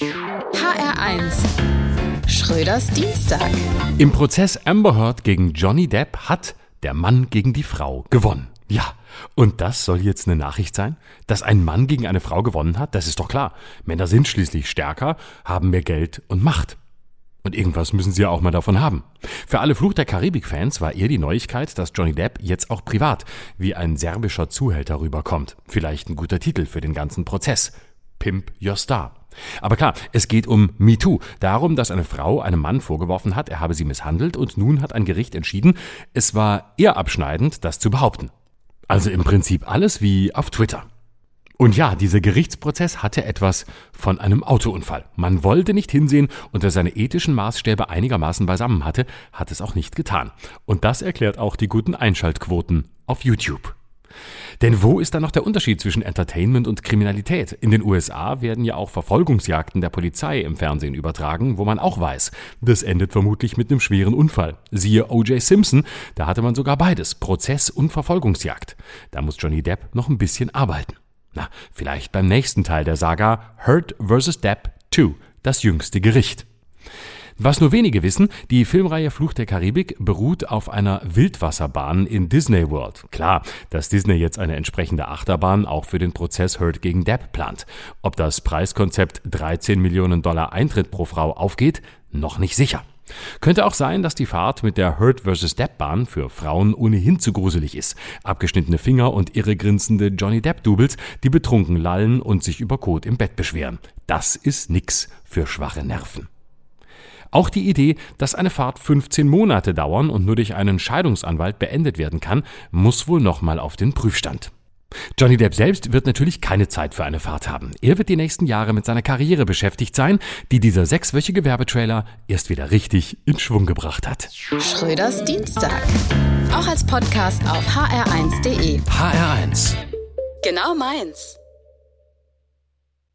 HR1 Schröders Dienstag. Im Prozess Amber Heard gegen Johnny Depp hat der Mann gegen die Frau gewonnen. Ja, und das soll jetzt eine Nachricht sein? Dass ein Mann gegen eine Frau gewonnen hat? Das ist doch klar. Männer sind schließlich stärker, haben mehr Geld und Macht. Und irgendwas müssen sie ja auch mal davon haben. Für alle Fluch der Karibik-Fans war eher die Neuigkeit, dass Johnny Depp jetzt auch privat wie ein serbischer Zuhälter rüberkommt. Vielleicht ein guter Titel für den ganzen Prozess. Pimp Your Star. Aber klar, es geht um MeToo, darum, dass eine Frau einem Mann vorgeworfen hat, er habe sie misshandelt und nun hat ein Gericht entschieden, es war eher abschneidend, das zu behaupten. Also im Prinzip alles wie auf Twitter. Und ja, dieser Gerichtsprozess hatte etwas von einem Autounfall. Man wollte nicht hinsehen und wer seine ethischen Maßstäbe einigermaßen beisammen hatte, hat es auch nicht getan. Und das erklärt auch die guten Einschaltquoten auf YouTube. Denn wo ist da noch der Unterschied zwischen Entertainment und Kriminalität? In den USA werden ja auch Verfolgungsjagden der Polizei im Fernsehen übertragen, wo man auch weiß, das endet vermutlich mit einem schweren Unfall. Siehe O.J. Simpson, da hatte man sogar beides, Prozess und Verfolgungsjagd. Da muss Johnny Depp noch ein bisschen arbeiten. Na, vielleicht beim nächsten Teil der Saga Hurt vs. Depp 2, das jüngste Gericht. Was nur wenige wissen, die Filmreihe Fluch der Karibik beruht auf einer Wildwasserbahn in Disney World. Klar, dass Disney jetzt eine entsprechende Achterbahn auch für den Prozess Hurt gegen Depp plant. Ob das Preiskonzept 13 Millionen Dollar Eintritt pro Frau aufgeht, noch nicht sicher. Könnte auch sein, dass die Fahrt mit der Hurt vs. Depp Bahn für Frauen ohnehin zu gruselig ist. Abgeschnittene Finger und irregrinsende Johnny Depp Doubles, die betrunken lallen und sich über Kot im Bett beschweren. Das ist nix für schwache Nerven. Auch die Idee, dass eine Fahrt 15 Monate dauern und nur durch einen Scheidungsanwalt beendet werden kann, muss wohl nochmal auf den Prüfstand. Johnny Depp selbst wird natürlich keine Zeit für eine Fahrt haben. Er wird die nächsten Jahre mit seiner Karriere beschäftigt sein, die dieser sechswöchige Werbetrailer erst wieder richtig in Schwung gebracht hat. Schröders Dienstag. Auch als Podcast auf hr1.de. HR1. Genau meins.